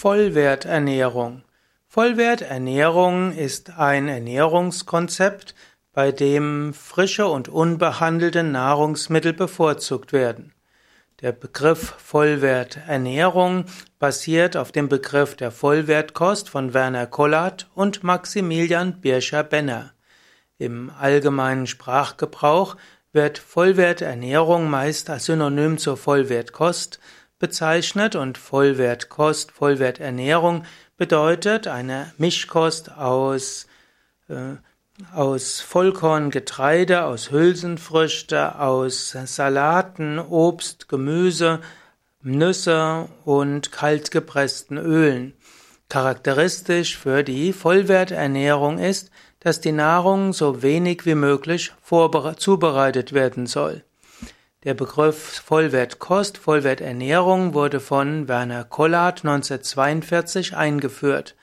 Vollwerternährung. Vollwerternährung ist ein Ernährungskonzept, bei dem frische und unbehandelte Nahrungsmittel bevorzugt werden. Der Begriff Vollwerternährung basiert auf dem Begriff der Vollwertkost von Werner Kollert und Maximilian Bircher-Benner. Im allgemeinen Sprachgebrauch wird Vollwerternährung meist als Synonym zur Vollwertkost bezeichnet und Vollwertkost, Vollwerternährung bedeutet eine Mischkost aus, äh, aus Vollkorn, Getreide, aus Hülsenfrüchte, aus Salaten, Obst, Gemüse, Nüsse und kaltgepressten Ölen. Charakteristisch für die Vollwerternährung ist, dass die Nahrung so wenig wie möglich zubereitet werden soll. Der Begriff Vollwertkost, Vollwerternährung wurde von Werner Kollard 1942 eingeführt.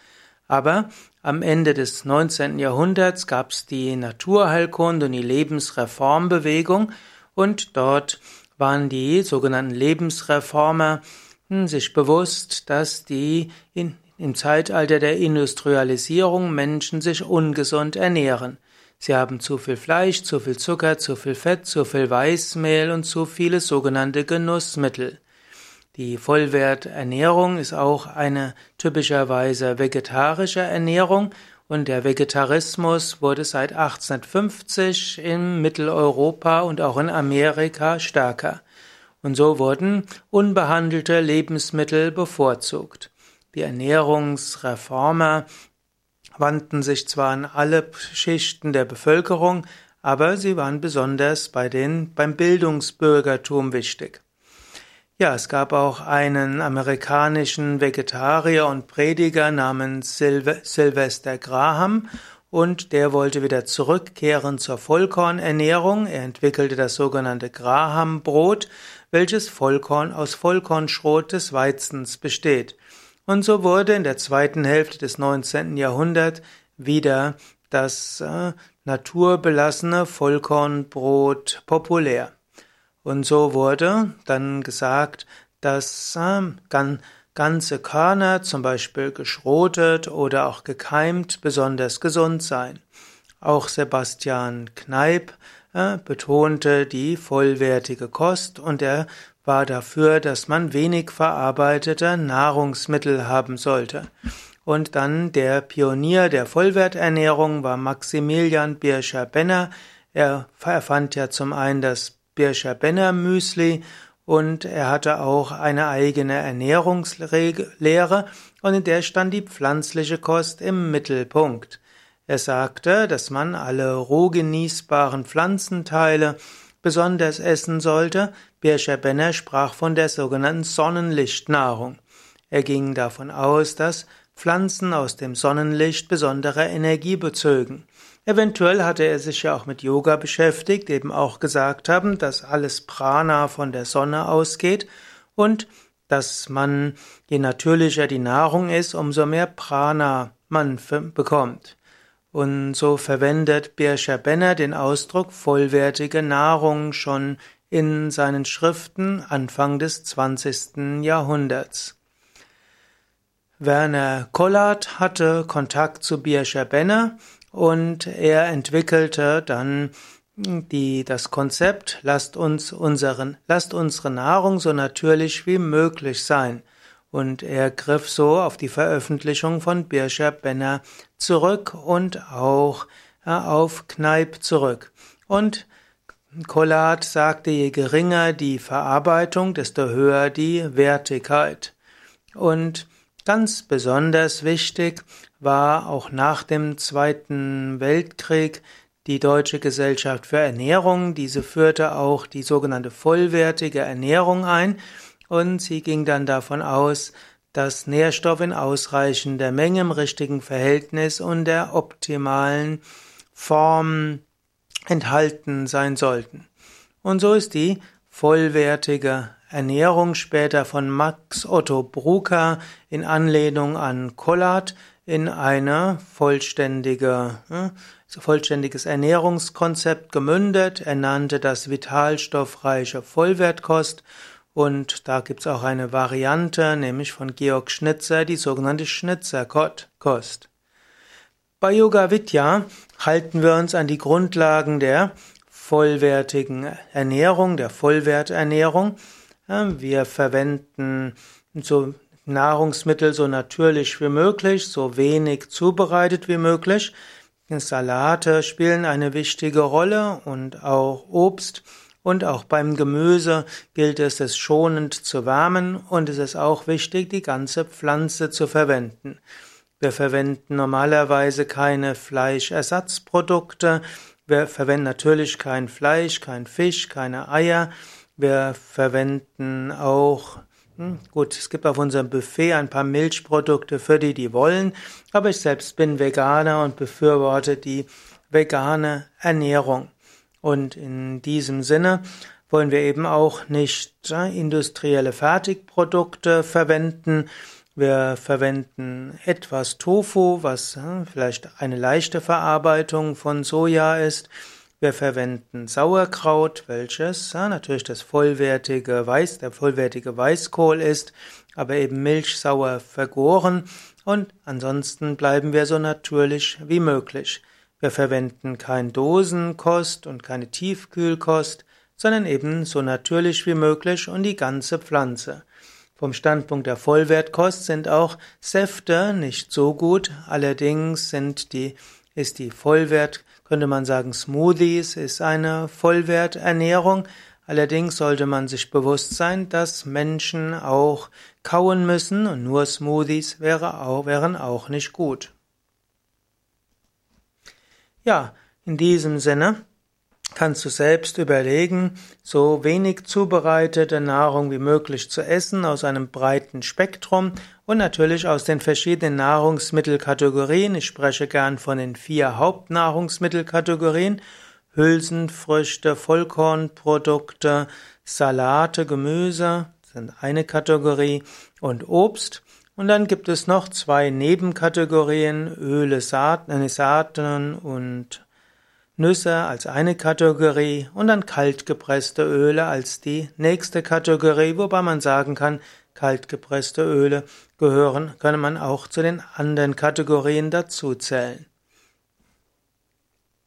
Aber am Ende des 19. Jahrhunderts gab es die Naturheilkunde und die Lebensreformbewegung und dort waren die sogenannten Lebensreformer hm, sich bewusst, dass die in, im Zeitalter der Industrialisierung Menschen sich ungesund ernähren. Sie haben zu viel Fleisch, zu viel Zucker, zu viel Fett, zu viel Weißmehl und zu viele sogenannte Genussmittel. Die Vollwerternährung ist auch eine typischerweise vegetarische Ernährung und der Vegetarismus wurde seit 1850 in Mitteleuropa und auch in Amerika stärker. Und so wurden unbehandelte Lebensmittel bevorzugt. Die Ernährungsreformer wandten sich zwar an alle Schichten der Bevölkerung, aber sie waren besonders bei den, beim Bildungsbürgertum wichtig. Ja, es gab auch einen amerikanischen Vegetarier und Prediger namens Sylvester Graham und der wollte wieder zurückkehren zur Vollkornernährung. Er entwickelte das sogenannte Graham-Brot, welches Vollkorn aus Vollkornschrot des Weizens besteht. Und so wurde in der zweiten Hälfte des 19. Jahrhunderts wieder das äh, naturbelassene Vollkornbrot populär. Und so wurde dann gesagt, dass äh, gan ganze Körner, zum Beispiel geschrotet oder auch gekeimt, besonders gesund seien. Auch Sebastian Kneip äh, betonte die vollwertige Kost und er war dafür, dass man wenig verarbeitete Nahrungsmittel haben sollte. Und dann der Pionier der Vollwerternährung war Maximilian Birscher-Benner. Er erfand ja zum einen das Birscher-Benner Müsli und er hatte auch eine eigene Ernährungslehre und in der stand die pflanzliche Kost im Mittelpunkt. Er sagte, dass man alle roh genießbaren Pflanzenteile besonders essen sollte. Bircher Benner sprach von der sogenannten Sonnenlichtnahrung. Er ging davon aus, dass Pflanzen aus dem Sonnenlicht besondere Energie bezögen. Eventuell hatte er sich ja auch mit Yoga beschäftigt, eben auch gesagt haben, dass alles Prana von der Sonne ausgeht und dass man, je natürlicher die Nahrung ist, umso mehr Prana man bekommt. Und so verwendet Birscher Benner den Ausdruck vollwertige Nahrung schon in seinen Schriften Anfang des 20. Jahrhunderts. Werner Kollard hatte Kontakt zu Birscher Benner und er entwickelte dann die, das Konzept, lasst uns unseren, lasst unsere Nahrung so natürlich wie möglich sein und er griff so auf die Veröffentlichung von Birscher Benner zurück und auch auf Kneip zurück. Und Collard sagte, je geringer die Verarbeitung, desto höher die Wertigkeit. Und ganz besonders wichtig war auch nach dem Zweiten Weltkrieg die Deutsche Gesellschaft für Ernährung. Diese führte auch die sogenannte vollwertige Ernährung ein und sie ging dann davon aus, dass Nährstoffe in ausreichender Menge im richtigen Verhältnis und der optimalen Form enthalten sein sollten. Und so ist die vollwertige Ernährung später von Max Otto Brucker in Anlehnung an Collard in eine vollständige, äh, vollständiges Ernährungskonzept gemündet. Er nannte das vitalstoffreiche Vollwertkost Und da gibt's auch eine Variante, nämlich von Georg Schnitzer, die sogenannte Schnitzerkost. Bei Yoga Vidya halten wir uns an die Grundlagen der vollwertigen Ernährung, der Vollwerternährung. Wir verwenden so Nahrungsmittel so natürlich wie möglich, so wenig zubereitet wie möglich. Salate spielen eine wichtige Rolle und auch Obst. Und auch beim Gemüse gilt es, es schonend zu wärmen und es ist auch wichtig, die ganze Pflanze zu verwenden. Wir verwenden normalerweise keine Fleischersatzprodukte. Wir verwenden natürlich kein Fleisch, kein Fisch, keine Eier. Wir verwenden auch hm, gut, es gibt auf unserem Buffet ein paar Milchprodukte für die, die wollen, aber ich selbst bin Veganer und befürworte die vegane Ernährung. Und in diesem Sinne wollen wir eben auch nicht industrielle Fertigprodukte verwenden. Wir verwenden etwas Tofu, was vielleicht eine leichte Verarbeitung von Soja ist. Wir verwenden Sauerkraut, welches ja, natürlich das vollwertige Weiß, der vollwertige Weißkohl ist, aber eben milchsauer vergoren und ansonsten bleiben wir so natürlich wie möglich. Wir verwenden kein Dosenkost und keine Tiefkühlkost, sondern eben so natürlich wie möglich und die ganze Pflanze. Vom Standpunkt der Vollwertkost sind auch Säfte nicht so gut, allerdings sind die, ist die Vollwert könnte man sagen, Smoothies ist eine Vollwerternährung. Allerdings sollte man sich bewusst sein, dass Menschen auch kauen müssen und nur Smoothies wäre auch, wären auch nicht gut. Ja, in diesem Sinne kannst du selbst überlegen, so wenig zubereitete Nahrung wie möglich zu essen aus einem breiten Spektrum und natürlich aus den verschiedenen Nahrungsmittelkategorien. Ich spreche gern von den vier Hauptnahrungsmittelkategorien. Hülsenfrüchte, Vollkornprodukte, Salate, Gemüse sind eine Kategorie und Obst. Und dann gibt es noch zwei Nebenkategorien, Öle, Saaten, Saaten und Nüsse als eine Kategorie und dann kaltgepresste Öle als die nächste Kategorie, wobei man sagen kann, kaltgepresste Öle gehören, könne man auch zu den anderen Kategorien dazuzählen.